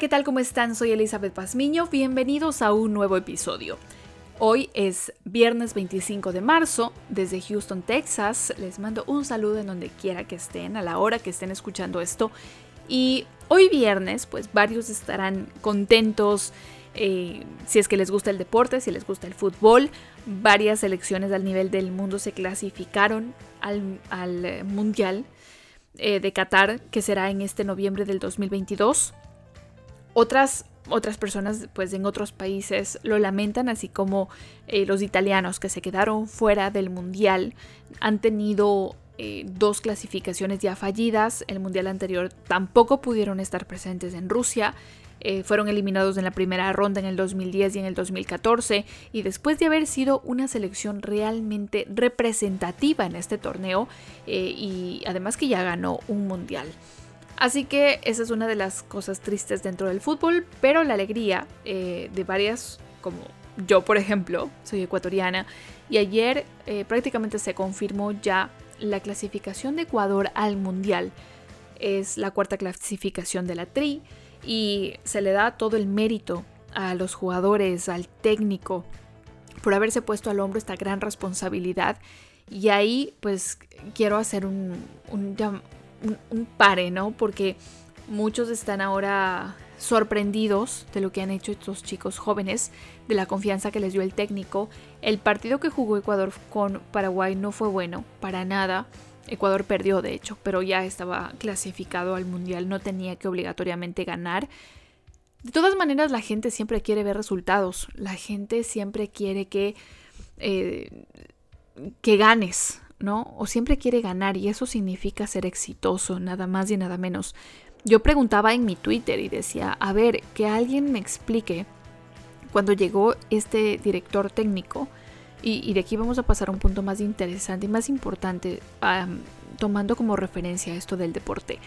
¿qué tal? ¿Cómo están? Soy Elizabeth Pazmiño. Bienvenidos a un nuevo episodio. Hoy es viernes 25 de marzo, desde Houston, Texas. Les mando un saludo en donde quiera que estén, a la hora que estén escuchando esto. Y hoy viernes, pues varios estarán contentos eh, si es que les gusta el deporte, si les gusta el fútbol. Varias selecciones al nivel del mundo se clasificaron al, eh, Mundial eh, de Qatar, que será en este noviembre del 2022. Otras, otras personas pues en otros países lo lamentan, así como eh, los italianos que se quedaron fuera del mundial han tenido eh, dos clasificaciones ya fallidas. El mundial anterior tampoco pudieron estar presentes en Rusia. Eh, fueron eliminados en la primera ronda en el 2010 y en el 2014 y después de haber sido una selección realmente representativa en este torneo y además que ya ganó un mundial. Así que esa es una de las cosas tristes dentro del fútbol, pero la alegría eh, de varias, como yo por ejemplo, soy ecuatoriana, y ayer eh, prácticamente se confirmó ya la clasificación de Ecuador al Mundial. Es la cuarta clasificación de la TRI y se le da todo el mérito a los jugadores, al técnico, por haberse puesto al hombro esta gran responsabilidad. Y ahí pues quiero hacer un, un, un, pare, ¿no? Porque muchos están ahora sorprendidos de lo que han hecho estos chicos jóvenes, de la confianza que les dio el técnico. El partido que jugó Ecuador con Paraguay no fue bueno, para nada. Ecuador perdió, de hecho, pero ya estaba clasificado al Mundial, no tenía que obligatoriamente ganar. De todas maneras, la gente siempre quiere ver resultados, la gente siempre quiere que, eh, que ganes, ¿no? O siempre quiere ganar y eso significa ser exitoso, nada más y nada menos. Yo preguntaba en mi Twitter y decía, a ver, que alguien me explique cuando llegó este director técnico, y, de aquí vamos a pasar a un punto más interesante y más importante, tomando como referencia esto del deporte.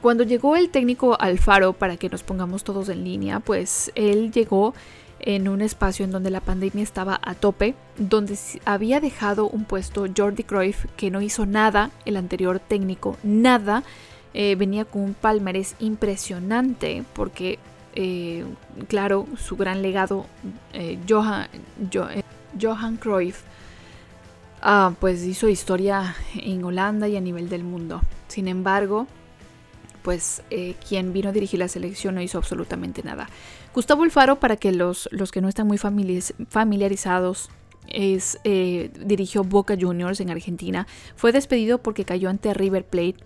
Cuando llegó el técnico Alfaro, para que nos pongamos todos en línea, pues él llegó en un espacio en donde la pandemia estaba a tope, donde había dejado un puesto Jordi Cruyff que no hizo nada, el anterior técnico, nada, eh, venía con un palmarés impresionante porque, eh, claro, su gran legado, eh, Johan, Johan Cruyff, ah, pues hizo historia en Holanda y a nivel del mundo. Sin embargo, pues quien vino a dirigir la selección no hizo absolutamente nada. Gustavo Alfaro, para que los, los que no están muy familiarizados, es, eh, dirigió Boca Juniors en Argentina. Fue despedido porque cayó ante River Plate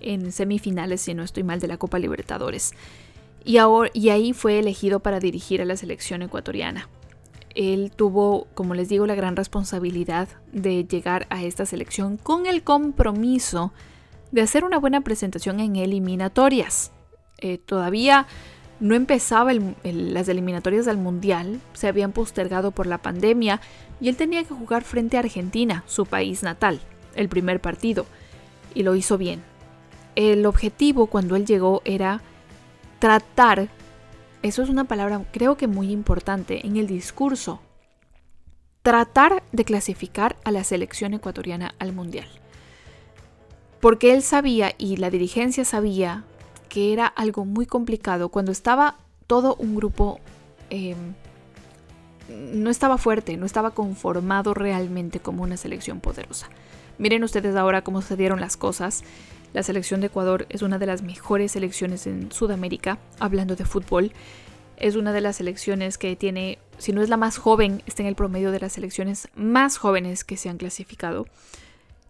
en semifinales, si no estoy mal, de la Copa Libertadores. Y, ahora, y ahí fue elegido para dirigir a la selección ecuatoriana. Él tuvo, como les digo, la gran responsabilidad de llegar a esta selección con el compromiso de hacer una buena presentación en eliminatorias. Eh, todavía no empezaba las eliminatorias del Mundial, se habían postergado por la pandemia y él tenía que jugar frente a Argentina, su país natal, el primer partido, y lo hizo bien. El objetivo cuando él llegó era tratar, eso es una palabra creo que muy importante en el discurso, tratar de clasificar a la selección ecuatoriana al Mundial. Porque él sabía y la dirigencia sabía que era algo muy complicado cuando estaba todo un grupo em, no estaba fuerte, no estaba conformado realmente como una selección poderosa. Miren ustedes ahora cómo se dieron las cosas. La selección de Ecuador es una de las mejores selecciones en Sudamérica, hablando de fútbol. Es una de las selecciones que tiene, si no es la más joven, está en el promedio de las selecciones más jóvenes que se han clasificado.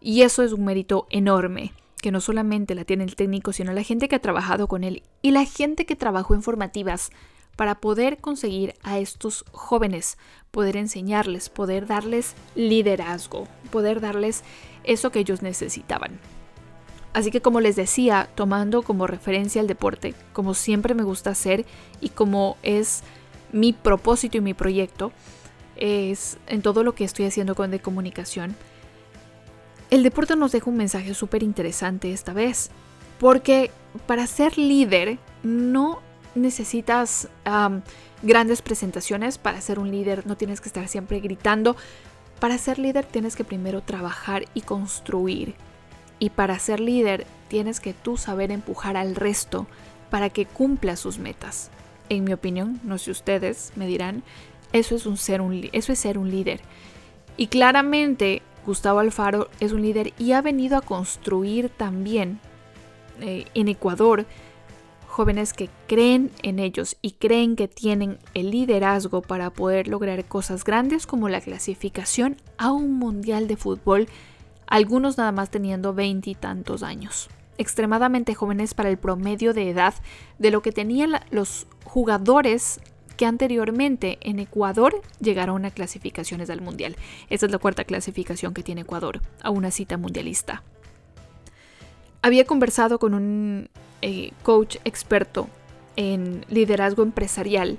Y eso es un mérito enorme que no solamente la tiene el técnico, sino la gente que ha trabajado con él y la gente que trabajó en formativas para poder conseguir a estos jóvenes, poder enseñarles, poder darles liderazgo, poder darles eso que ellos necesitaban. Así que como les decía, tomando como referencia el deporte, como siempre me gusta hacer y como es mi propósito y mi proyecto, es en todo lo que estoy haciendo con de comunicación, el deporte nos deja un mensaje súper interesante esta vez, porque para ser líder no necesitas grandes presentaciones, para ser un líder no tienes que estar siempre gritando, para ser líder tienes que primero trabajar y construir. Y para ser líder tienes que tú saber empujar al resto para que cumpla sus metas. En mi opinión, no sé ustedes, me dirán, eso es, un ser, un, eso es ser un líder. Y claramente Gustavo Alfaro es un líder y ha venido a construir también eh, en Ecuador jóvenes que creen en ellos y creen que tienen el liderazgo para poder lograr cosas grandes como la clasificación a un mundial de fútbol, algunos nada más teniendo veintitantos años. Extremadamente jóvenes para el promedio de edad de lo que tenían los jugadores que anteriormente en Ecuador llegaron a clasificaciones al mundial. Esta es la cuarta clasificación que tiene Ecuador a una cita mundialista. Había conversado con un eh, coach experto en liderazgo empresarial.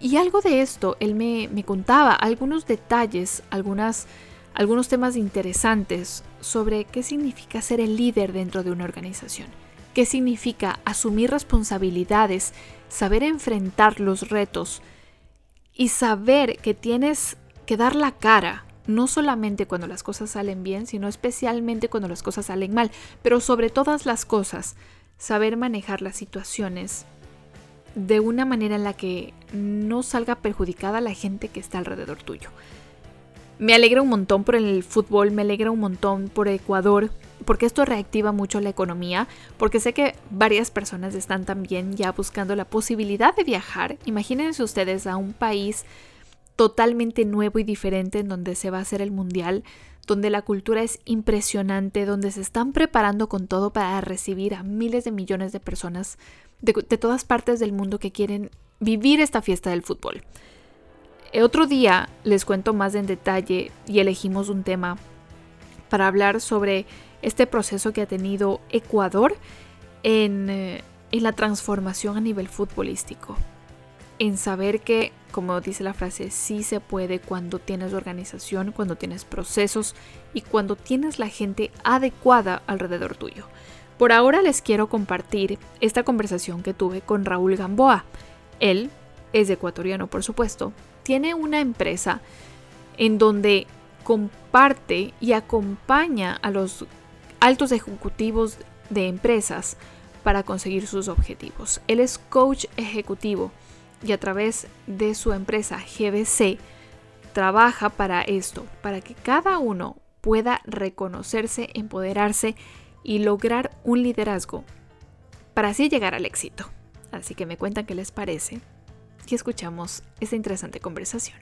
Y algo de esto, él me, contaba algunos detalles, algunas, algunos temas interesantes sobre qué significa ser el líder dentro de una organización, qué significa asumir responsabilidades, saber enfrentar los retos y saber que tienes que dar la cara, no solamente cuando las cosas salen bien, sino especialmente cuando las cosas salen mal, pero sobre todas las cosas, saber manejar las situaciones de una manera en la que no salga perjudicada la gente que está alrededor tuyo. Me alegra un montón por el fútbol, me alegra un montón por Ecuador, porque esto reactiva mucho la economía, porque sé que varias personas están también ya buscando la posibilidad de viajar. Imagínense ustedes a un país totalmente nuevo y diferente en donde se va a hacer el mundial, donde la cultura es impresionante, donde se están preparando con todo para recibir a miles de millones de personas de, todas partes del mundo que quieren vivir esta fiesta del fútbol. Eh, otro día les cuento más en detalle y elegimos un tema para hablar sobre este proceso que ha tenido Ecuador en, eh, en la transformación a nivel futbolístico en saber que, como dice la frase, sí se puede cuando tienes organización, cuando tienes procesos y cuando tienes la gente adecuada alrededor tuyo. Por ahora les quiero compartir esta conversación que tuve con Raúl Gamboa. Él es ecuatoriano, por supuesto. Tiene una empresa en donde comparte y acompaña a los altos ejecutivos de empresas para conseguir sus objetivos. Él es coach ejecutivo y a través de su empresa GBC trabaja para esto, para que cada uno pueda reconocerse, empoderarse y lograr un liderazgo para así llegar al éxito. Así que me cuentan qué les parece y escuchamos esta interesante conversación.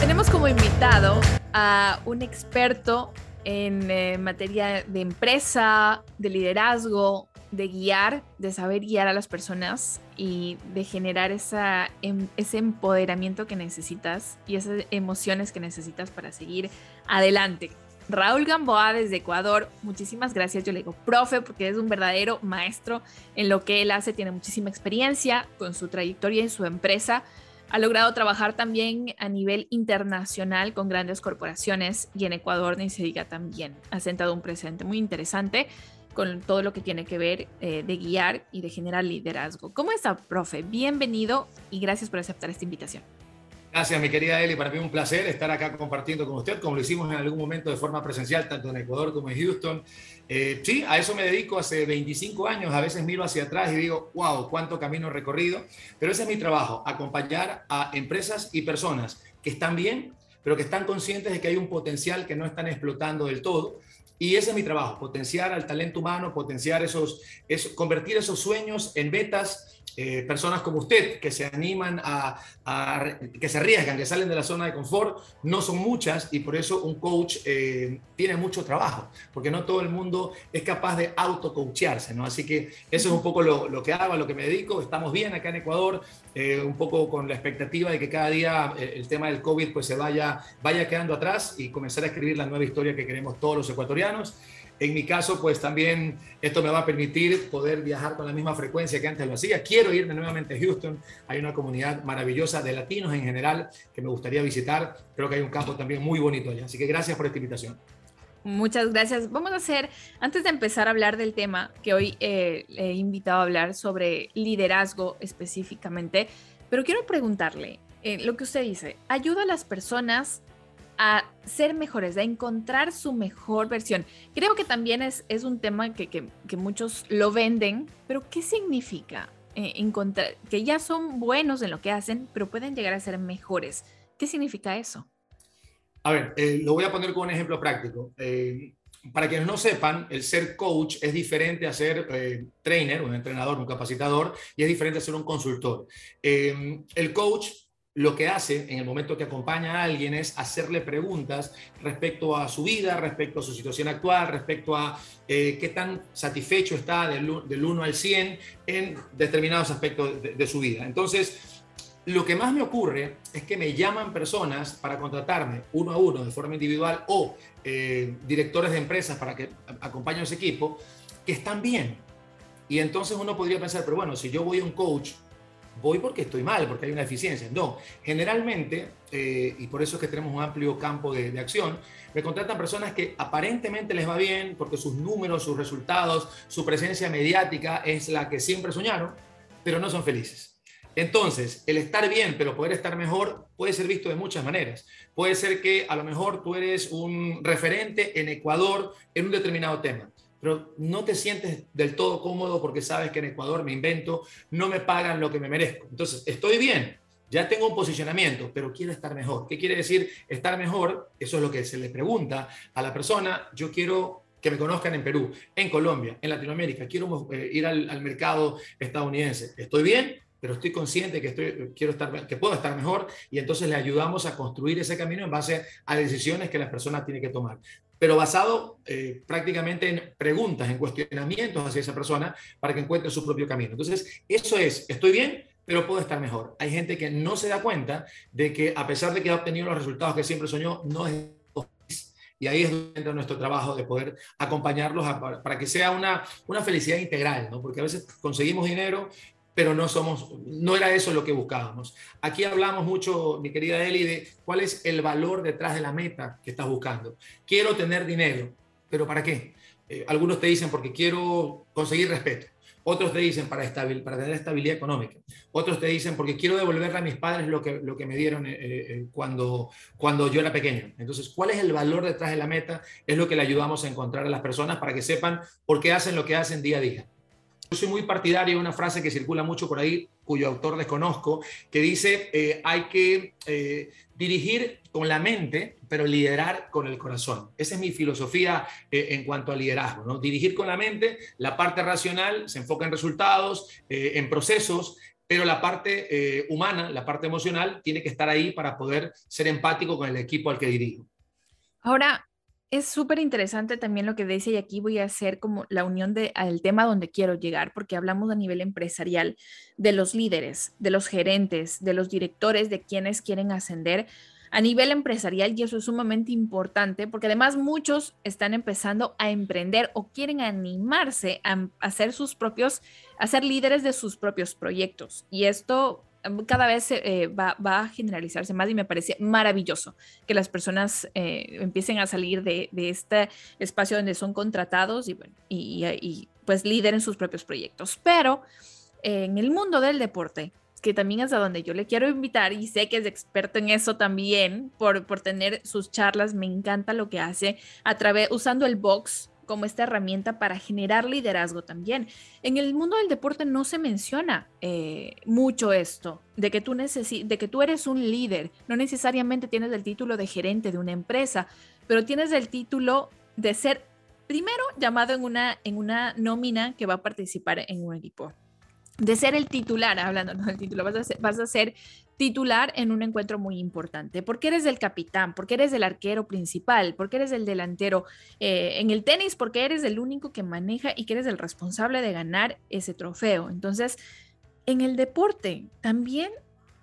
Tenemos como invitado a un experto en eh, materia de empresa, de liderazgo, de guiar, de saber guiar a las personas y de generar esa, em, ese empoderamiento que necesitas y esas emociones que necesitas para seguir adelante. Raúl Gamboa desde Ecuador, muchísimas gracias. Yo le digo profe porque es un verdadero maestro en lo que él hace, tiene muchísima experiencia con su trayectoria en su empresa ha logrado trabajar también a nivel internacional con grandes corporaciones y en Ecuador ni se diga también. Ha sentado un presente muy interesante con todo lo que tiene que ver eh, de guiar y de generar liderazgo. ¿Cómo está, profe? Bienvenido y gracias por aceptar esta invitación. Gracias, mi querida Eli. Para mí es un placer estar acá compartiendo con usted, como lo hicimos en algún momento de forma presencial, tanto en Ecuador como en Houston. Eh, sí, a eso me dedico hace 25 años. A veces miro hacia atrás y digo, wow, cuánto camino recorrido. Pero ese es mi trabajo, acompañar a empresas y personas que están bien, pero que están conscientes de que hay un potencial que no están explotando del todo. Y ese es mi trabajo, potenciar al talento humano, potenciar esos, esos convertir esos sueños en metas eh, personas como usted que se animan a, que se arriesgan, que salen de la zona de confort, no son muchas y por eso un coach eh, tiene mucho trabajo, porque no todo el mundo es capaz de auto-coacharse, ¿no? Así que eso es un poco lo, que hago, lo que me dedico. Estamos bien acá en Ecuador, eh, un poco con la expectativa de que cada día el tema del COVID pues se vaya, vaya quedando atrás y comenzar a escribir la nueva historia que queremos todos los ecuatorianos. En mi caso, pues también esto me va a permitir poder viajar con la misma frecuencia que antes lo hacía. Quiero irme nuevamente a Houston. Hay una comunidad maravillosa de latinos en general que me gustaría visitar. Creo que hay un campo también muy bonito allá. Así que gracias por esta invitación. Muchas gracias. Vamos a hacer, antes de empezar a hablar del tema que hoy eh, he invitado a hablar sobre liderazgo específicamente, pero quiero preguntarle, eh, lo que usted dice, ayuda a las personas a ser mejores, a encontrar su mejor versión. Creo que también es, un tema que, que, muchos lo venden, pero ¿qué significa eh, encontrar que ya son buenos en lo que hacen, pero pueden llegar a ser mejores? ¿Qué significa eso? A ver, eh, lo voy a poner con un ejemplo práctico. Eh, para quienes no sepan, el ser coach es diferente a ser trainer, un entrenador, un capacitador, y es diferente a ser un consultor. el coach lo que hace en el momento que acompaña a alguien es hacerle preguntas respecto a su vida, respecto a su situación actual, respecto a eh, qué tan satisfecho está del, 1 al 100 en determinados aspectos de, su vida. Entonces, lo que más me ocurre es que me llaman personas para contratarme uno a uno de forma individual o eh, directores de empresas para que acompañen a ese equipo que están bien. Y entonces uno podría pensar, pero bueno, si yo voy a un coach voy porque estoy mal, porque hay una eficiencia. No, generalmente, eh, y por eso es que tenemos un amplio campo de, acción, me contratan personas que aparentemente les va bien porque sus números, sus resultados, su presencia mediática es la que siempre soñaron, pero no son felices. Entonces, el estar bien, pero poder estar mejor, puede ser visto de muchas maneras. Puede ser que a lo mejor tú eres un referente en Ecuador en un determinado tema pero no te sientes del todo cómodo porque sabes que en Ecuador me invento, no me pagan lo que me merezco. Entonces, estoy bien, ya tengo un posicionamiento, pero quiero estar mejor. ¿Qué quiere decir estar mejor? Eso es lo que se le pregunta a la persona. Yo quiero que me conozcan en Perú, en Colombia, en Latinoamérica, quiero eh, ir al, al mercado estadounidense. ¿Estoy bien? Pero estoy consciente que, estoy, quiero estar, que puedo estar mejor y entonces le ayudamos a construir ese camino en base a decisiones que las personas tienen que tomar pero basado eh, prácticamente en preguntas, en cuestionamientos hacia esa persona para que encuentre su propio camino. Entonces, eso es, estoy bien, pero puedo estar mejor. Hay gente que no se da cuenta de que a pesar de que ha obtenido los resultados que siempre soñó, no es y ahí es donde entra nuestro trabajo de poder acompañarlos para que sea una, una felicidad integral, ¿no? porque a veces conseguimos dinero pero no somos, no era eso lo que buscábamos. Aquí hablamos mucho, mi querida Eli, de cuál es el valor detrás de la meta que estás buscando. Quiero tener dinero, pero ¿para qué? Eh, algunos te dicen porque quiero conseguir respeto. Otros te dicen para, estabil, para tener estabilidad económica. Otros te dicen porque quiero devolverle a mis padres lo que, lo que me dieron eh, eh, cuando, cuando yo era pequeño. Entonces, ¿cuál es el valor detrás de la meta? Es lo que le ayudamos a encontrar a las personas para que sepan por qué hacen lo que hacen día a día. Yo soy muy partidario de una frase que circula mucho por ahí, cuyo autor desconozco, que dice, eh, hay que eh, dirigir con la mente, pero liderar con el corazón. Esa es mi filosofía eh, en cuanto a liderazgo. ¿no? Dirigir con la mente, la parte racional se enfoca en resultados, en procesos, pero la parte humana, la parte emocional, tiene que estar ahí para poder ser empático con el equipo al que dirijo. Ahora, es súper interesante también lo que dice y aquí voy a hacer como la unión de, al tema donde quiero llegar, porque hablamos a nivel empresarial de los líderes, de los gerentes, de los directores, de quienes quieren ascender a nivel empresarial y eso es sumamente importante porque además muchos están empezando a emprender o quieren animarse a, hacer sus propios, a ser líderes de sus propios proyectos. Y esto cada vez eh, va, a generalizarse más y me parece maravilloso que las personas eh, empiecen a salir de, este espacio donde son contratados y, y, pues lideren sus propios proyectos. Pero en el mundo del deporte, que también es a donde yo le quiero invitar y sé que es experto en eso también por, por tener sus charlas, me encanta lo que hace a través usando el box como esta herramienta para generar liderazgo también. En el mundo del deporte no se menciona eh, mucho esto, de que, tú de que tú eres un líder. No necesariamente tienes el título de gerente de una empresa, pero tienes el título de ser primero llamado en una, en una nómina que va a participar en un equipo de ser el titular, hablando del título, vas a, ser, vas a ser titular en un encuentro muy importante, porque eres el capitán, porque eres el arquero principal, porque eres el delantero eh, en el tenis, porque eres el único que maneja y que eres el responsable de ganar ese trofeo. Entonces, en el deporte también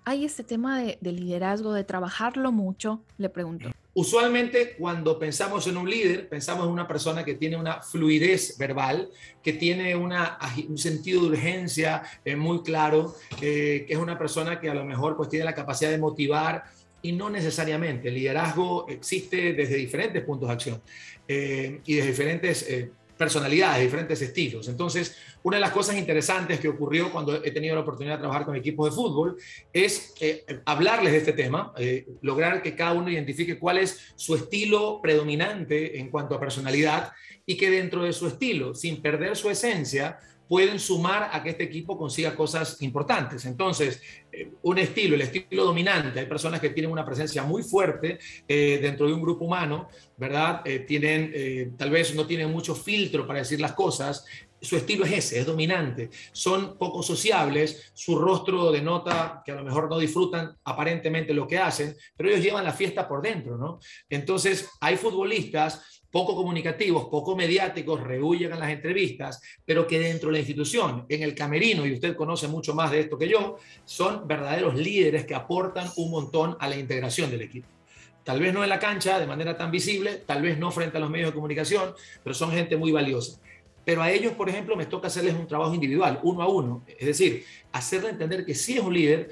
hay este tema de, de liderazgo, de trabajarlo mucho, le pregunto. Usualmente cuando pensamos en un líder, pensamos en una persona que tiene una fluidez verbal, que tiene un sentido de urgencia eh, muy claro, que es una persona que a lo mejor pues tiene la capacidad de motivar y no necesariamente. El liderazgo existe desde diferentes puntos de acción eh, y desde diferentes... Personalidades, diferentes estilos. Entonces, una de las cosas interesantes que ocurrió cuando he tenido la oportunidad de trabajar con equipos de fútbol es eh, hablarles de este tema, eh, lograr que cada uno identifique cuál es su estilo predominante en cuanto a personalidad y que dentro de su estilo, sin perder su esencia, pueden sumar a que este equipo consiga cosas importantes. Entonces, eh, un estilo, el estilo dominante, hay personas que tienen una presencia muy fuerte eh, dentro de un grupo humano, ¿verdad? Eh, tienen, tal vez no tienen mucho filtro para decir las cosas, su estilo es ese, es dominante, son poco sociables, su rostro denota que a lo mejor no disfrutan aparentemente lo que hacen, pero ellos llevan la fiesta por dentro, ¿no? Entonces, hay futbolistas poco comunicativos, poco mediáticos, rehuyen en las entrevistas, pero que dentro de la institución, en el camerino, y usted conoce mucho más de esto que yo, son verdaderos líderes que aportan un montón a la integración del equipo. Tal vez no en la cancha de manera tan visible, tal vez no frente a los medios de comunicación, pero son gente muy valiosa. Pero a ellos, por ejemplo, me toca hacerles un trabajo individual, uno a uno. Es decir, hacerle entender que sí es un líder,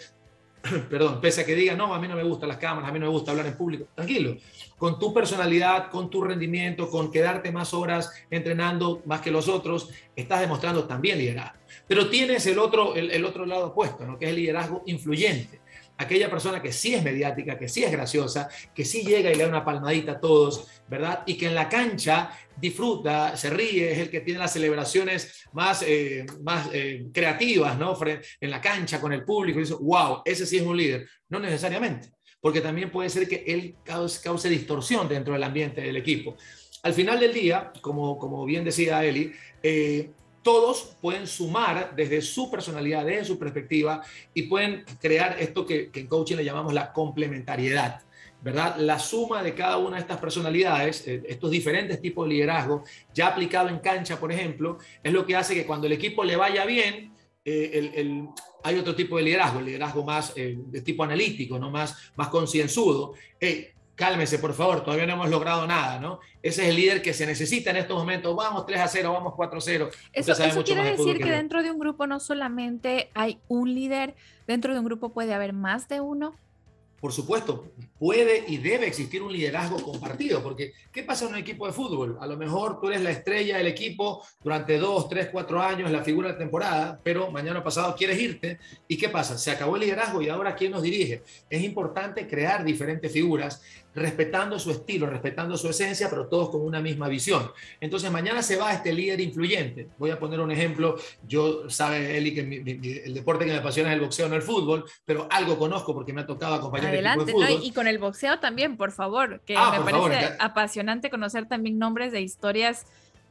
perdón, pese a que diga, no, a mí no me gustan las cámaras, a mí no me gusta hablar en público, tranquilo, con tu personalidad, con tu rendimiento, con quedarte más horas entrenando más que los otros, estás demostrando también liderazgo. Pero tienes el otro, el, otro lado opuesto, ¿no? que es el liderazgo influyente aquella persona que sí es mediática, que sí es graciosa, que sí llega y le da una palmadita a todos, ¿verdad? Y que en la cancha disfruta, se ríe, es el que tiene las celebraciones más, eh, más eh, creativas, ¿no? En la cancha con el público, y dice, wow, ese sí es un líder. No necesariamente, porque también puede ser que él cause, distorsión dentro del ambiente del equipo. Al final del día, como, como bien decía Eli, eh, todos pueden sumar desde su personalidad, desde su perspectiva, y pueden crear esto que, en coaching le llamamos la complementariedad. ¿verdad? La suma de cada una de estas personalidades, eh, estos diferentes tipos de liderazgo, ya aplicado en cancha, por ejemplo, es lo que hace que cuando el equipo le vaya bien, eh, hay otro tipo de liderazgo, el liderazgo más eh, de tipo analítico, ¿no? más, más concienzudo. Cálmese, por favor, todavía no hemos logrado nada, ¿no? Ese es el líder que se necesita en estos momentos. Vamos 3 a 0, vamos 4 a 0. Eso, eso quiere decir que dentro de un grupo no solamente hay un líder, dentro de un grupo puede haber más de uno por supuesto, puede y debe existir un liderazgo compartido, porque ¿qué pasa en un equipo de fútbol? A lo mejor tú eres la estrella del equipo durante dos, tres, cuatro años, la figura de temporada, pero mañana pasado quieres irte, ¿y qué pasa? Se acabó el liderazgo y ahora ¿quién nos dirige? Es importante crear diferentes figuras respetando su estilo, respetando su esencia, pero todos con una misma visión. Entonces, mañana se va este líder influyente. Voy a poner un ejemplo. Yo, sabe, Eli, que el deporte que me apasiona es el boxeo, no el fútbol, pero algo conozco porque me ha tocado acompañar Adelante, el equipo y con el boxeo también, por favor, que ah, me parece apasionante conocer también nombres de historias.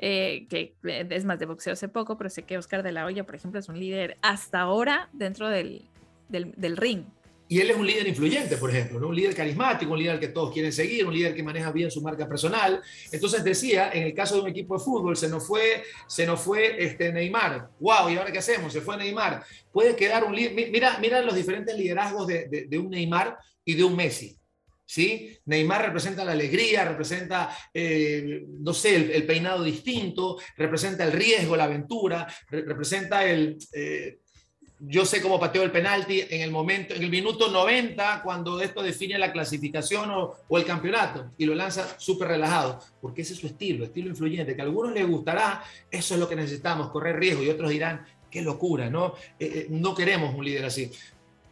Eh, que es más de boxeo hace poco, pero sé que Oscar de la Hoya, por ejemplo, es un líder hasta ahora dentro del, del, del ring. Y él es un líder influyente, por ejemplo, ¿no? un líder carismático, un líder que todos quieren seguir, un líder que maneja bien su marca personal. Entonces decía, en el caso de un equipo de fútbol, se nos fue, se nos fue este Neymar. ¡Wow! ¿Y ahora qué hacemos? Se fue Neymar. Puede quedar un líder. Mira, mira los diferentes liderazgos de, de, un Neymar y de un Messi. ¿Sí? Neymar representa la alegría, representa, eh, no sé, el, peinado distinto, representa el riesgo, la aventura, representa el, eh, yo sé cómo pateó el penalti en el momento, en el minuto 90, cuando esto define la clasificación o, el campeonato, y lo lanza súper relajado, porque ese es su estilo, estilo influyente, que a algunos les gustará, eso es lo que necesitamos, correr riesgo, y otros dirán, qué locura, ¿no? Eh, eh, no queremos un líder así.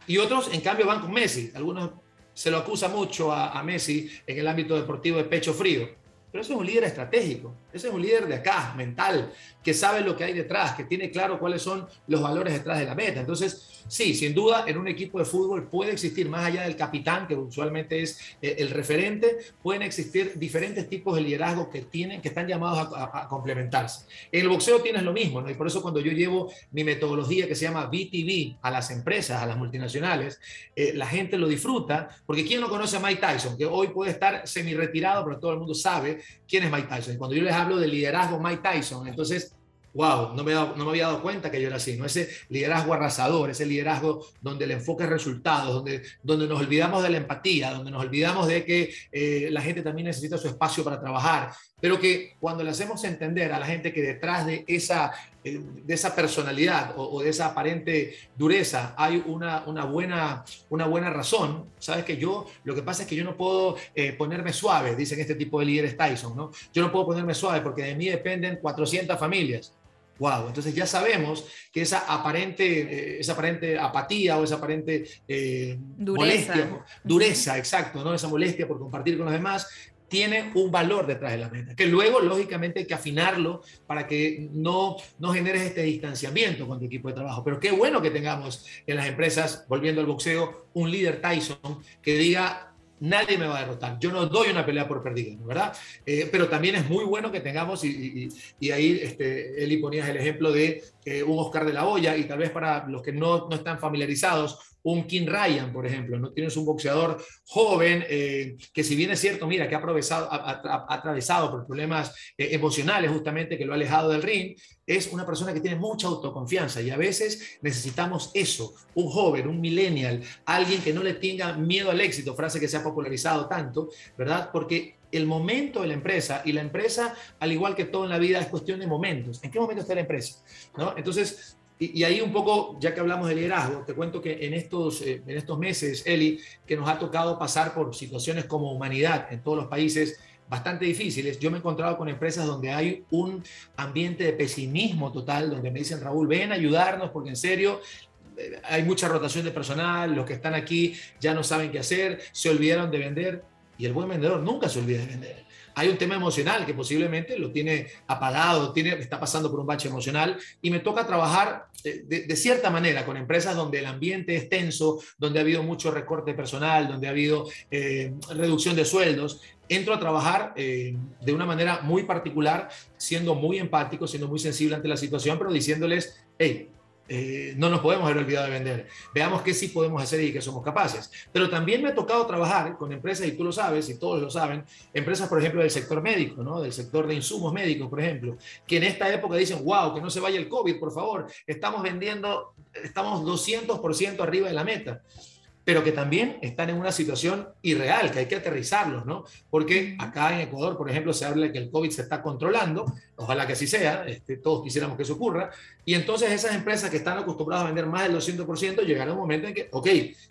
Y otros, en cambio, van con Messi. Algunos se lo acusa mucho a, a Messi en el ámbito deportivo de pecho frío, pero eso es un líder estratégico, ese es un líder de acá, mental, que sabe lo que hay detrás, que tiene claro cuáles son los valores detrás de la meta. Entonces, sí, sin duda, en un equipo de fútbol puede existir, más allá del capitán, que usualmente es eh, el referente, pueden existir diferentes tipos de liderazgo que tienen, que están llamados a, complementarse. En el boxeo tienes lo mismo, ¿no? Y por eso cuando yo llevo mi metodología que se llama BTV a las empresas, a las multinacionales, eh, la gente lo disfruta, porque ¿quién no conoce a Mike Tyson? Que hoy puede estar semi-retirado, pero todo el mundo sabe quién es Mike Tyson. Y cuando yo les hablo de liderazgo Mike Tyson. Entonces, wow, no me, no me había dado cuenta que yo era así, ¿no? Ese liderazgo arrasador, ese liderazgo donde el enfoque es resultados, donde, donde nos olvidamos de la empatía, donde nos olvidamos de que eh, la gente también necesita su espacio para trabajar. pero que cuando le hacemos entender a la gente que detrás de esa, eh, de esa personalidad o, de esa aparente dureza hay una, una, buena, una buena razón, sabes que yo, lo que pasa es que yo no puedo eh, ponerme suave, dicen este tipo de líderes Tyson, ¿no? Yo no puedo ponerme suave porque de mí dependen 400 familias. Wow, entonces ya sabemos que esa aparente, eh, esa aparente apatía o esa aparente eh, dureza. molestia, dureza, exacto, ¿no? esa molestia por compartir con los demás, tiene un valor detrás de la meta, que luego lógicamente hay que afinarlo para que no, no generes este distanciamiento con tu equipo de trabajo. Pero qué bueno que tengamos en las empresas, volviendo al boxeo, un líder Tyson que diga, nadie me va a derrotar. Yo no doy una pelea por perdida, ¿verdad? Eh, pero también es muy bueno que tengamos, y, ahí este, Eli ponías el ejemplo de eh, un Oscar de la Hoya, y tal vez para los que no, no están familiarizados, un King Ryan, por ejemplo, ¿no? Tienes un boxeador joven eh, que si bien es cierto, mira, que ha, atravesado por problemas eh, emocionales justamente que lo ha alejado del ring, es una persona que tiene mucha autoconfianza y a veces necesitamos eso, un joven, un millennial, alguien que no le tenga miedo al éxito, frase que se ha popularizado tanto, ¿verdad? Porque el momento de la empresa y la empresa, al igual que todo en la vida, es cuestión de momentos. ¿En qué momento está la empresa? ¿No? Entonces, y, ahí un poco, ya que hablamos de liderazgo, te cuento que en estos, eh, en estos meses, Eli, que nos ha tocado pasar por situaciones como humanidad en todos los países bastante difíciles, yo me he encontrado con empresas donde hay un ambiente de pesimismo total, donde me dicen, Raúl, ven a ayudarnos porque en serio eh, hay mucha rotación de personal, los que están aquí ya no saben qué hacer, se olvidaron de vender y el buen vendedor nunca se olvida de vender hay un tema emocional que posiblemente lo tiene apagado, tiene, está pasando por un bache emocional y me toca trabajar de, cierta manera con empresas donde el ambiente es tenso, donde ha habido mucho recorte personal, donde ha habido eh, reducción de sueldos. Entro a trabajar eh, de una manera muy particular, siendo muy empático, siendo muy sensible ante la situación, pero diciéndoles, hey, eh, no nos podemos haber olvidado de vender. Veamos qué sí podemos hacer y qué somos capaces. Pero también me ha tocado trabajar con empresas, y tú lo sabes, y todos lo saben, empresas, por ejemplo, del sector médico, ¿no? del sector de insumos médicos, por ejemplo, que en esta época dicen, wow, que no se vaya el COVID, por favor, estamos vendiendo, estamos 200% arriba de la meta pero que también están en una situación irreal, que hay que aterrizarlos, ¿no? Porque acá en Ecuador, por ejemplo, se habla de que el COVID se está controlando, ojalá que así sea, este, todos quisiéramos que eso ocurra, y entonces esas empresas que están acostumbradas a vender más del 200%, llegará un momento en que, ok,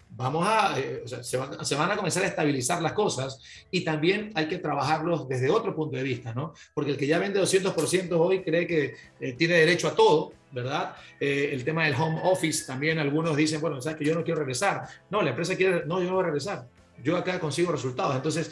vamos a, eh, o sea, se, van, se, van, a comenzar a estabilizar las cosas y también hay que trabajarlos desde otro punto de vista, ¿no? Porque el que ya vende 200% hoy cree que eh, tiene derecho a todo, ¿verdad? Eh, el tema del home office también algunos dicen, bueno, sabes que yo no quiero regresar. No, la empresa quiere, no, yo no voy a regresar. Yo acá consigo resultados. Entonces,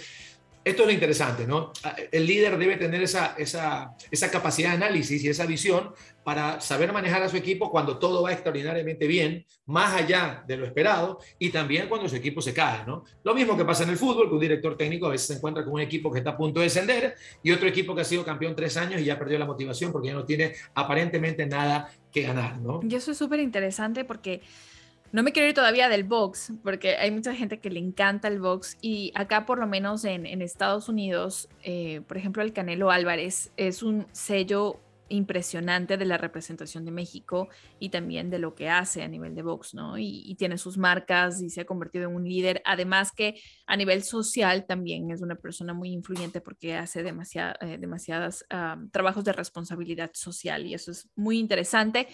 esto es lo interesante, ¿no? El líder debe tener esa, esa, esa, capacidad de análisis y esa visión para saber manejar a su equipo cuando todo va extraordinariamente bien, más allá de lo esperado, y también cuando su equipo se cae, ¿no? Lo mismo que pasa en el fútbol, que un director técnico a veces se encuentra con un equipo que está a punto de descender y otro equipo que ha sido campeón tres años y ya perdió la motivación porque ya no tiene aparentemente nada que ganar, ¿no? Y eso es súper interesante porque no me quiero ir todavía del box, porque hay mucha gente que le encanta el box y acá por lo menos en, Estados Unidos, eh, por ejemplo, el Canelo Álvarez es un sello impresionante de la representación de México y también de lo que hace a nivel de box, ¿no? Y, tiene sus marcas y se ha convertido en un líder. Además que a nivel social también es una persona muy influyente porque hace eh, demasiadas trabajos de responsabilidad social y eso es muy interesante.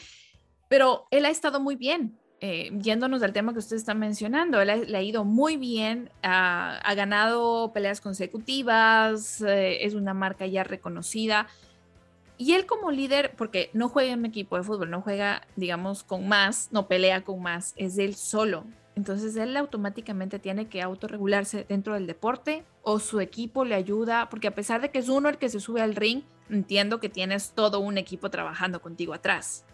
Pero él ha estado muy bien, eh, yéndonos del tema que usted está mencionando, él le ha ido muy bien, ha, ganado peleas consecutivas, eh, es una marca ya reconocida. Y él como líder, porque no juega en un equipo de fútbol, no juega, digamos, con más, no pelea con más, es él solo. Entonces él automáticamente tiene que autorregularse dentro del deporte o su equipo le ayuda, porque a pesar de que es uno el que se sube al ring, entiendo que tienes todo un equipo trabajando contigo atrás.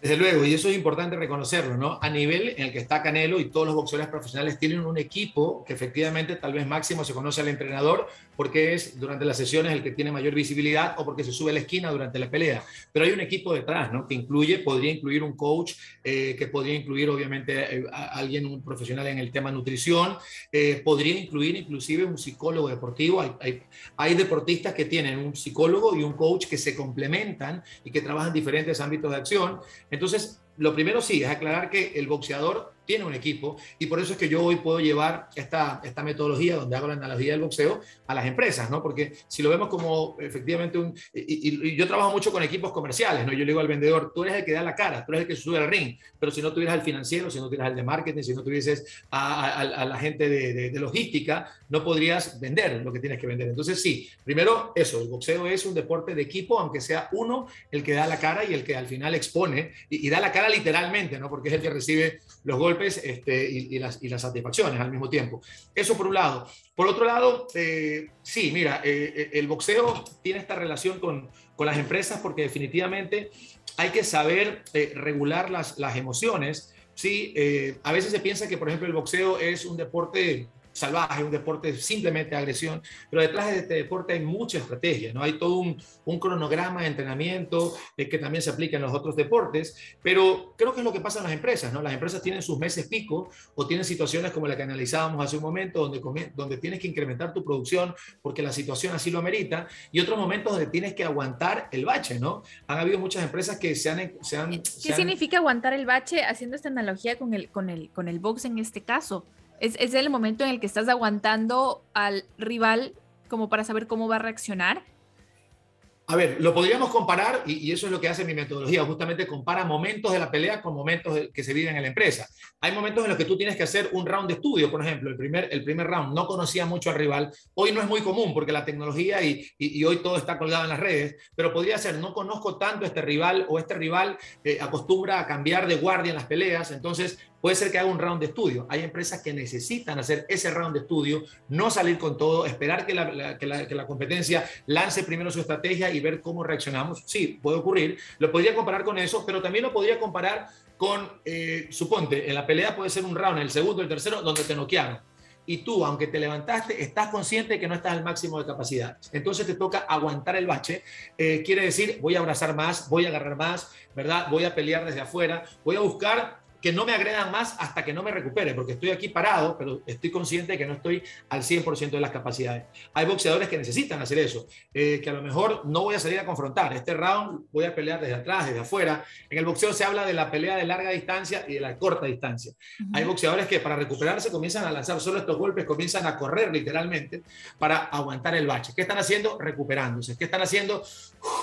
Desde luego, y eso es importante reconocerlo, ¿no? A nivel en el que está Canelo y todos los boxeadores profesionales tienen un equipo que efectivamente tal vez máximo se conoce al entrenador porque es durante las sesiones el que tiene mayor visibilidad o porque se sube a la esquina durante la pelea. Pero hay un equipo detrás, ¿no? Que incluye, podría incluir un coach, eh, que podría incluir obviamente eh, a alguien, un profesional en el tema nutrición, eh, podría incluir inclusive un psicólogo deportivo. Hay, hay, deportistas que tienen un psicólogo y un coach que se complementan y que trabajan diferentes ámbitos de acción. Entonces, lo primero sí, es aclarar que el boxeador tiene un equipo y por eso es que yo hoy puedo llevar esta, esta metodología donde hago la analogía del boxeo a las empresas, ¿no? Porque si lo vemos como efectivamente un... Y, yo trabajo mucho con equipos comerciales, ¿no? Yo le digo al vendedor, tú eres el que da la cara, tú eres el que sube al ring, pero si no tuvieras al financiero, si no tuvieras al de marketing, si no tuvieses a, a, la gente de, de, logística, no podrías vender lo que tienes que vender. Entonces sí, primero eso, el boxeo es un deporte de equipo, aunque sea uno el que da la cara y el que al final expone y, da la cara literalmente, ¿no? Porque es el que recibe los golpes este, y, las, satisfacciones al mismo tiempo. Eso por un lado. Por otro lado, eh, sí, mira, eh, eh, el boxeo tiene esta relación con, con, las empresas porque definitivamente hay que saber regular las, las emociones. Sí, a veces se piensa que, por ejemplo, el boxeo es un deporte salvaje, un deporte simplemente agresión, pero detrás de este deporte hay mucha estrategia, ¿no? Hay todo un, un cronograma de entrenamiento eh, que también se aplica en los otros deportes, pero creo que es lo que pasa en las empresas, ¿no? Las empresas tienen sus meses pico o tienen situaciones como la que analizábamos hace un momento, donde, donde tienes que incrementar tu producción porque la situación así lo amerita, y otros momentos donde tienes que aguantar el bache, ¿no? Han habido muchas empresas que se han... Se han ¿Qué significa aguantar el bache haciendo esta analogía con el, con el, con el box en este caso? Es, el momento en el que estás aguantando al rival como para saber cómo va a reaccionar. A ver, lo podríamos comparar, y, eso es lo que hace mi metodología, justamente compara momentos de la pelea con momentos que se viven en la empresa. Hay momentos en los que tú tienes que hacer un round de estudio, por ejemplo, el primer, el primer round, no conocía mucho al rival, hoy no es muy común porque la tecnología y, y, hoy todo está colgado en las redes, pero podría ser, no conozco tanto a este rival o este rival eh, acostumbra a cambiar de guardia en las peleas, entonces Puede ser que haga un round de estudio. Hay empresas que necesitan hacer ese round de estudio, no salir con todo, esperar que la, que la, competencia lance primero su estrategia y ver cómo reaccionamos. Sí, puede ocurrir. Lo podría comparar con eso, pero también lo podría comparar con, eh, suponte, en la pelea puede ser un round, el segundo, el tercero, donde te noquearon y tú, aunque te levantaste, estás consciente de que no estás al máximo de capacidad. Entonces te toca aguantar el bache. Eh, quiere decir, voy a abrazar más, voy a agarrar más, ¿verdad? Voy a pelear desde afuera, voy a buscar que no me agredan más hasta que no me recupere, porque estoy aquí parado, pero estoy consciente de que no estoy al 100% de las capacidades. Hay boxeadores que necesitan hacer eso, eh, que a lo mejor no voy a salir a confrontar. Este round voy a pelear desde atrás, desde afuera. En el boxeo se habla de la pelea de larga distancia y de la corta distancia. Hay boxeadores que para recuperarse comienzan a lanzar solo estos golpes, comienzan a correr literalmente para aguantar el bache. ¿Qué están haciendo? Recuperándose. ¿Qué están haciendo?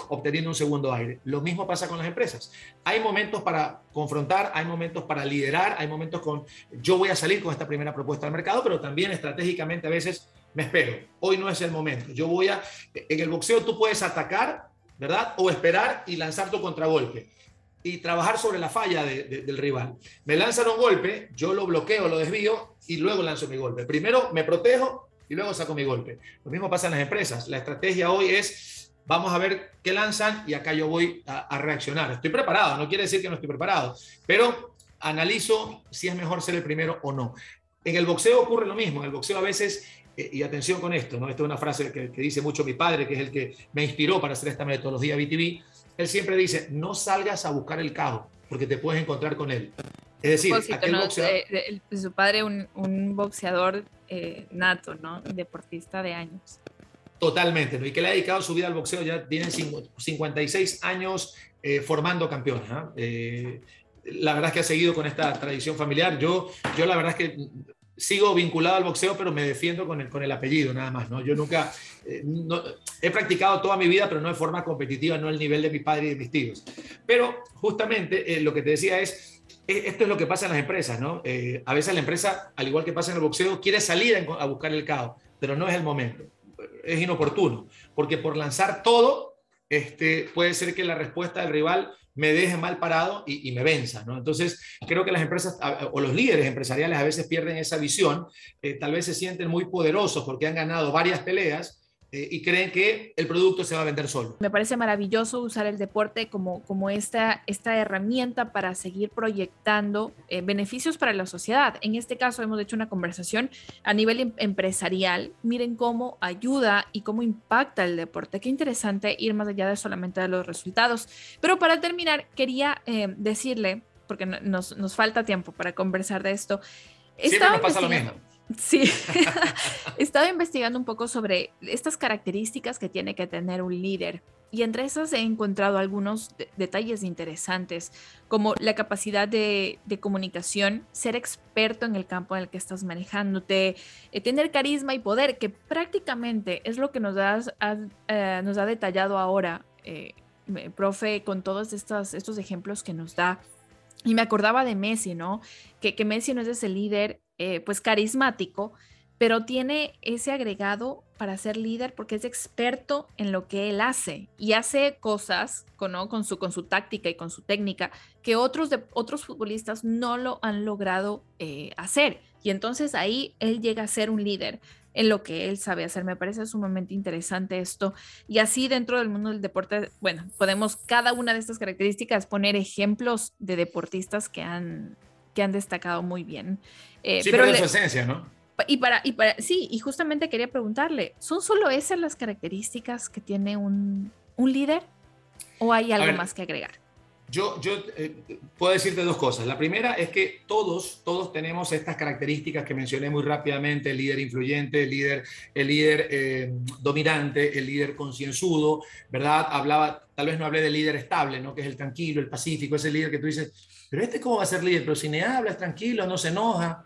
obteniendo un segundo aire. Lo mismo pasa con las empresas. Hay momentos para confrontar, hay momentos para liderar, hay momentos con yo voy a salir con esta primera propuesta al mercado, pero también estratégicamente a veces me espero. Hoy no es el momento. Yo voy a, en el boxeo tú puedes atacar, ¿verdad? O esperar y lanzar tu contragolpe y trabajar sobre la falla del rival. Me lanzan un golpe, yo lo bloqueo, lo desvío y luego lanzo mi golpe. Primero me protejo y luego saco mi golpe. Lo mismo pasa en las empresas. La estrategia hoy es vamos a ver qué lanzan y acá yo voy a, reaccionar. Estoy preparado, no quiere decir que no estoy preparado, pero analizo si es mejor ser el primero o no. En el boxeo ocurre lo mismo, en el boxeo a veces, eh, y atención con esto, ¿no? Esta es una frase que, dice mucho mi padre, que es el que me inspiró para hacer esta metodología BTV, él siempre dice, no salgas a buscar el caos, porque te puedes encontrar con él. Es decir, aquel boxeador... su padre un, un boxeador eh, nato, ¿no? Deportista de años. Totalmente, ¿no? Y que le ha dedicado su vida al boxeo, ya tiene 56 años eh, formando campeones. Eh, la verdad es que ha seguido con esta tradición familiar. Yo, yo la verdad es que sigo vinculado al boxeo, pero me defiendo con el, con el apellido nada más, ¿no? Yo nunca, eh, he practicado toda mi vida, pero no de forma competitiva, no al nivel de mi padre y de mis tíos. Pero justamente lo que te decía es, esto es lo que pasa en las empresas, ¿no? a veces la empresa, al igual que pasa en el boxeo, quiere salir a buscar el caos, pero no es el momento es inoportuno, porque por lanzar todo, este, puede ser que la respuesta del rival me deje mal parado y, me venza, ¿no? Entonces, creo que las empresas o los líderes empresariales a veces pierden esa visión, eh, tal vez se sienten muy poderosos porque han ganado varias peleas, eh, y creen que el producto se va a vender solo. Me parece maravilloso usar el deporte como, como esta, esta herramienta para seguir proyectando eh, beneficios para la sociedad. En este caso hemos hecho una conversación a nivel em, empresarial. Miren cómo ayuda y cómo impacta el deporte. Qué interesante ir más allá de solamente de los resultados. Pero para terminar, quería eh, decirle, porque nos, nos falta tiempo para conversar de esto. Siempre nos pasa lo mismo Sí, estaba investigando un poco sobre estas características que tiene que tener un líder y entre esas he encontrado algunos detalles interesantes, como la capacidad de, comunicación, ser experto en el campo en el que estás manejándote, eh, tener carisma y poder, que prácticamente es lo que nos, eh, nos ha detallado ahora, eh, profe, con todos estos, ejemplos que nos da. Y me acordaba de Messi, ¿no? Que Messi no es ese líder, pues carismático, pero tiene ese agregado para ser líder porque es experto en lo que él hace y hace cosas con, su, con su táctica y con su técnica que otros, de, otros futbolistas no lo han logrado eh, hacer. Y entonces ahí él llega a ser un líder en lo que él sabe hacer. Me parece sumamente interesante esto. Y así dentro del mundo del deporte, bueno, podemos cada una de estas características poner ejemplos de deportistas que han, que han destacado muy bien. Eh, sí, pero, pero su esencia, ¿no? Y para, y para, sí, y justamente quería preguntarle, ¿son solo esas las características que tiene un, un líder o hay algo más que agregar? Yo, yo eh, puedo decirte dos cosas. La primera es que todos, todos tenemos estas características que mencioné muy rápidamente, el líder influyente, el líder, el líder eh, dominante, el líder concienzudo, ¿verdad? Hablaba, tal vez no hablé del líder estable, ¿no? Que es el tranquilo, el pacífico, ese líder que tú dices, pero este cómo va a ser líder, pero si me habla es tranquilo, no se enoja,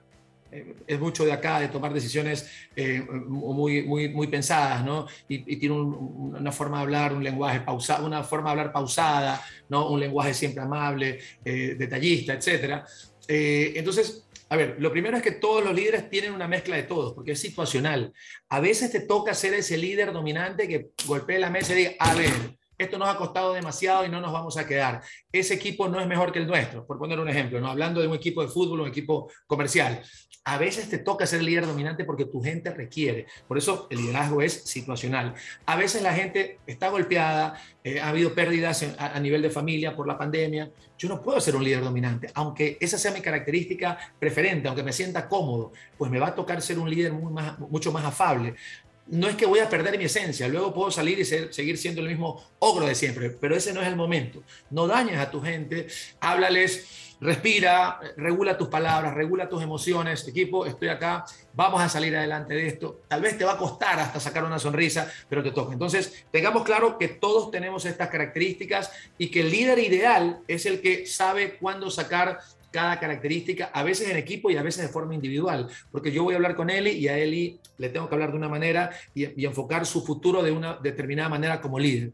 eh, es mucho de acá, de tomar decisiones eh, muy, muy, muy pensadas, ¿no? Y, tiene una forma de hablar, un lenguaje pausado, una forma de hablar pausada, ¿no? Un lenguaje siempre amable, eh, detallista, etc. entonces, a ver, lo primero es que todos los líderes tienen una mezcla de todos, porque es situacional. A veces te toca ser ese líder dominante que golpee la mesa y diga, a ver, esto nos ha costado demasiado y no nos vamos a quedar. Ese equipo no es mejor que el nuestro, por poner un ejemplo, ¿no? hablando de un equipo de fútbol, un equipo comercial. A veces te toca ser líder dominante porque tu gente requiere. Por eso el liderazgo es situacional. A veces la gente está golpeada, eh, ha habido pérdidas a, nivel de familia por la pandemia. Yo no puedo ser un líder dominante, aunque esa sea mi característica preferente, aunque me sienta cómodo, pues me va a tocar ser un líder mucho más afable no es que voy a perder mi esencia, luego puedo salir y seguir siendo el mismo ogro de siempre, pero ese no es el momento. No dañes a tu gente, háblales, respira, regula tus palabras, regula tus emociones. Equipo, estoy acá, vamos a salir adelante de esto. Tal vez te va a costar hasta sacar una sonrisa, pero te toca. Entonces, tengamos claro que todos tenemos estas características y que el líder ideal es el que sabe cuándo sacar cada característica, a veces en equipo y a veces de forma individual, porque yo voy a hablar con Eli y a Eli le tengo que hablar de una manera y, enfocar su futuro de una determinada manera como líder.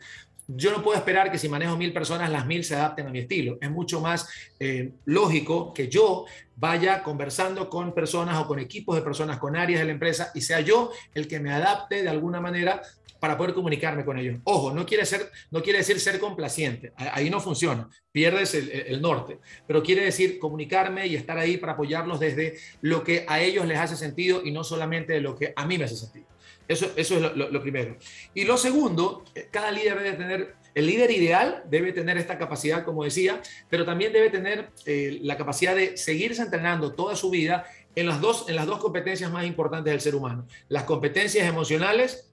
Yo no puedo esperar que si manejo mil personas, las mil se adapten a mi estilo. Es mucho más eh, lógico que yo vaya conversando con personas o con equipos de personas, con áreas de la empresa y sea yo el que me adapte de alguna manera para poder comunicarme con ellos. Ojo, no quiere, ser, no quiere decir ser complaciente, ahí no funciona, pierdes el, norte, pero quiere decir comunicarme y estar ahí para apoyarlos desde lo que a ellos les hace sentido y no solamente de lo que a mí me hace sentido. Eso, eso es lo, primero. Y lo segundo, eh, cada líder debe tener, el líder ideal debe tener esta capacidad, como decía, pero también debe tener eh, la capacidad de seguirse entrenando toda su vida en las, dos, en las dos competencias más importantes del ser humano, las competencias emocionales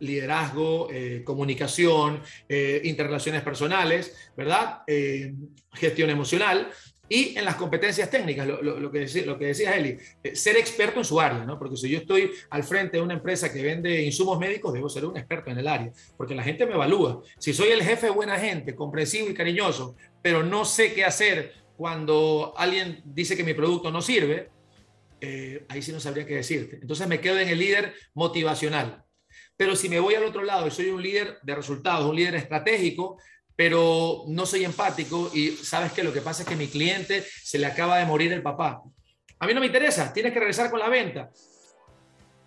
liderazgo, eh, comunicación, eh, interrelaciones personales, ¿verdad? Eh, gestión emocional y en las competencias técnicas, lo, que, decía, lo que decía Eli, ser experto en su área, ¿no? Porque si yo estoy al frente de una empresa que vende insumos médicos, debo ser un experto en el área, porque la gente me evalúa. Si soy el jefe buena gente, comprensivo y cariñoso, pero no sé qué hacer cuando alguien dice que mi producto no sirve, ahí sí no sabría qué decirte. Entonces me quedo en el líder motivacional. Pero si me voy al otro lado y soy un líder de resultados, un líder estratégico, pero no soy empático y sabes que lo que pasa es que mi cliente se le acaba de morir el papá. A mí no me interesa, tienes que regresar con la venta.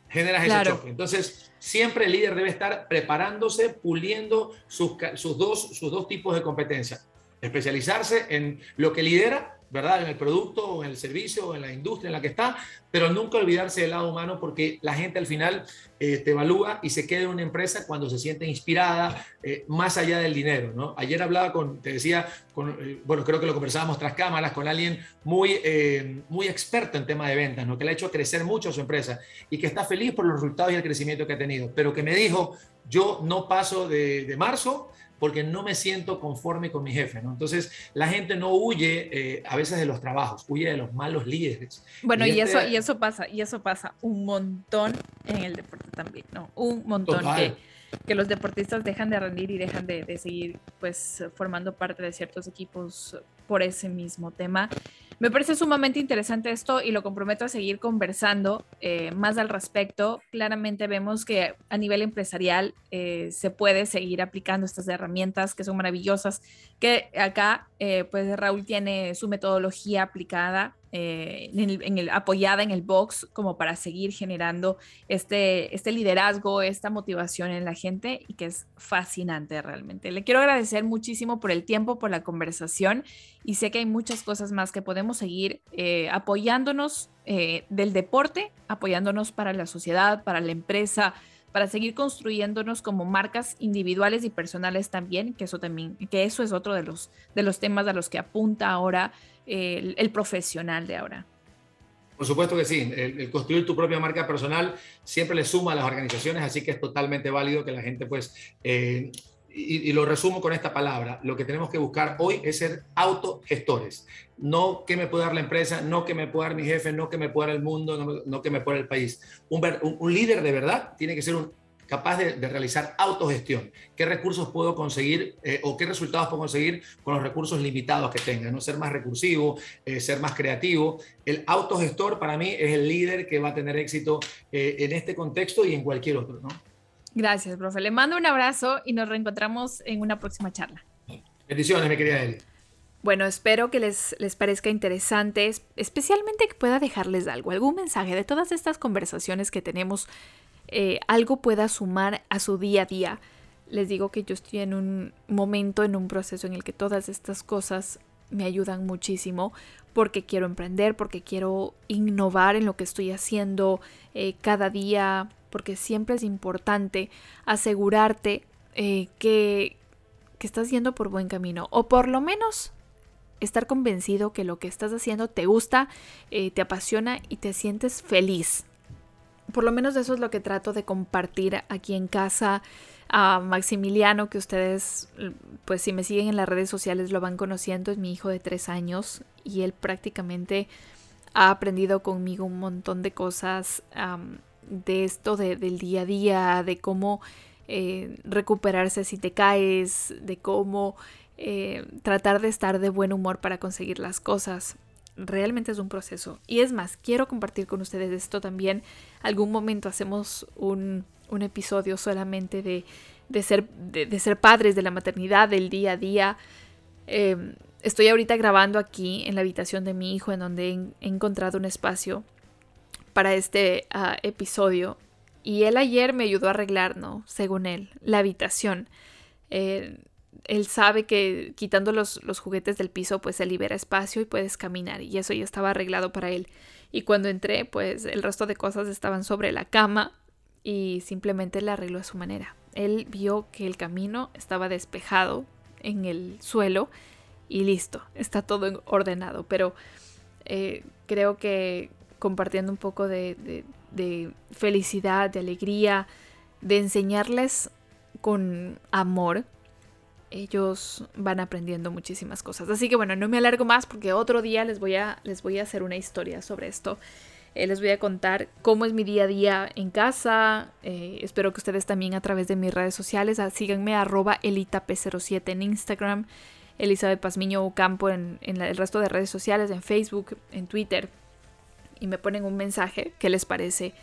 Generas ese choque. Entonces, siempre el líder debe estar preparándose, puliendo sus, sus, dos, sus dos tipos de competencias. Especializarse en lo que lidera ¿verdad? En el producto o en el servicio o en la industria en la que está, pero nunca olvidarse del lado humano porque la gente al final eh, te evalúa y se queda en una empresa cuando se siente inspirada, eh, más allá del dinero, ¿no? Ayer hablaba con, te decía, con, eh, bueno, creo que lo conversábamos tras cámaras, con alguien muy, muy experto en tema de ventas, ¿no? Que le ha hecho crecer mucho a su empresa y que está feliz por los resultados y el crecimiento que ha tenido, pero que me dijo, yo no paso de, de marzo porque no me siento conforme con mi jefe, ¿no? Entonces, la gente no huye eh, a veces de los trabajos, huye de los malos líderes. Bueno, y, eso, este y eso pasa, y eso pasa un montón en el deporte también, ¿no? Un montón que, que, los deportistas dejan de rendir y dejan de, de seguir, pues, formando parte de ciertos equipos por ese mismo tema. Me parece sumamente interesante esto y lo comprometo a seguir conversando eh, más al respecto. Claramente vemos que a nivel empresarial eh, se puede seguir aplicando estas herramientas que son maravillosas, que acá eh, pues Raúl tiene su metodología aplicada eh, en el, apoyada en el box como para seguir generando este, este liderazgo, esta motivación en la gente y que es fascinante realmente. Le quiero agradecer muchísimo por el tiempo, por la conversación y sé que hay muchas cosas más que podemos seguir eh, apoyándonos eh, del deporte, apoyándonos para la sociedad, para la empresa, para seguir construyéndonos como marcas individuales y personales también, que eso también, que eso es otro de los, de los temas a los que apunta ahora el, profesional de ahora. Por supuesto que sí, el, construir tu propia marca personal siempre le suma a las organizaciones, así que es totalmente válido que la gente pues... Eh, y, lo resumo con esta palabra, lo que tenemos que buscar hoy es ser autogestores. No que me pueda dar la empresa, no que me pueda dar mi jefe, no que me pueda dar el mundo, no, que me pueda dar el país. Un, líder de verdad tiene que ser capaz de, realizar autogestión. ¿Qué recursos puedo conseguir eh, o qué resultados puedo conseguir con los recursos limitados que tenga? ¿no? Ser más recursivo, eh, ser más creativo. El autogestor para mí es el líder que va a tener éxito eh, en este contexto y en cualquier otro. ¿no? Gracias, profe. Le mando un abrazo y nos reencontramos en una próxima charla. Bendiciones, mi querida Eli. Bueno, espero que les, les parezca interesante, especialmente que pueda dejarles algo, algún mensaje de todas estas conversaciones que tenemos eh, algo pueda sumar a su día a día. Les digo que yo estoy en un momento, en un proceso en el que todas estas cosas me ayudan muchísimo porque quiero emprender, porque quiero innovar en lo que estoy haciendo eh, cada día, porque siempre es importante asegurarte eh, que, que estás yendo por buen camino o por lo menos estar convencido que lo que estás haciendo te gusta, te apasiona y te sientes feliz. Por lo menos eso es lo que trato de compartir aquí en casa a Maximiliano, que ustedes, pues si me siguen en las redes sociales lo van conociendo, es mi hijo de tres años y él prácticamente ha aprendido conmigo un montón de cosas de esto del día a día, de cómo eh, recuperarse si te caes, de cómo eh, tratar de estar de buen humor para conseguir las cosas realmente es un proceso. Y es más, quiero compartir con ustedes esto también. Algún momento hacemos un, episodio solamente de, ser, de, ser padres, de la maternidad, del día a día. Em, estoy ahorita grabando aquí en la habitación de mi hijo, en donde he, encontrado un espacio para este ah, episodio. Y él ayer me ayudó a arreglar, ¿no? Según él, la habitación. Eh, él sabe que quitando los, juguetes del piso pues se libera espacio y puedes caminar y eso ya estaba arreglado para él. Y cuando entré pues el resto de cosas estaban sobre la cama y simplemente le arregló a su manera. Él vio que el camino estaba despejado en el suelo y listo, está todo ordenado. Pero eh, creo que compartiendo un poco de, felicidad, de alegría, de enseñarles con amor ellos van aprendiendo muchísimas cosas. Así que bueno, no me alargo más porque otro día les voy a, les voy a hacer una historia sobre esto. Eh, les voy a contar cómo es mi día a día en casa. Eh, espero que ustedes también a través de mis redes sociales ah, síganme arroba elitap07 en Instagram, Elizabeth Pazmiño Campo en, en el resto de redes sociales, en Facebook, en Twitter. Y me ponen un mensaje qué les parece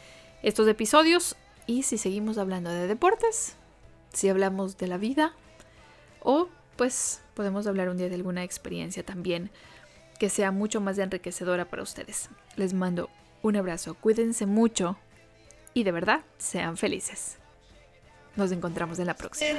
estos episodios y si seguimos hablando de deportes, si hablamos de la vida o pues podemos hablar un día de alguna experiencia también que sea mucho más enriquecedora para ustedes. Les mando un abrazo, cuídense mucho y de verdad sean felices. Nos encontramos en la próxima.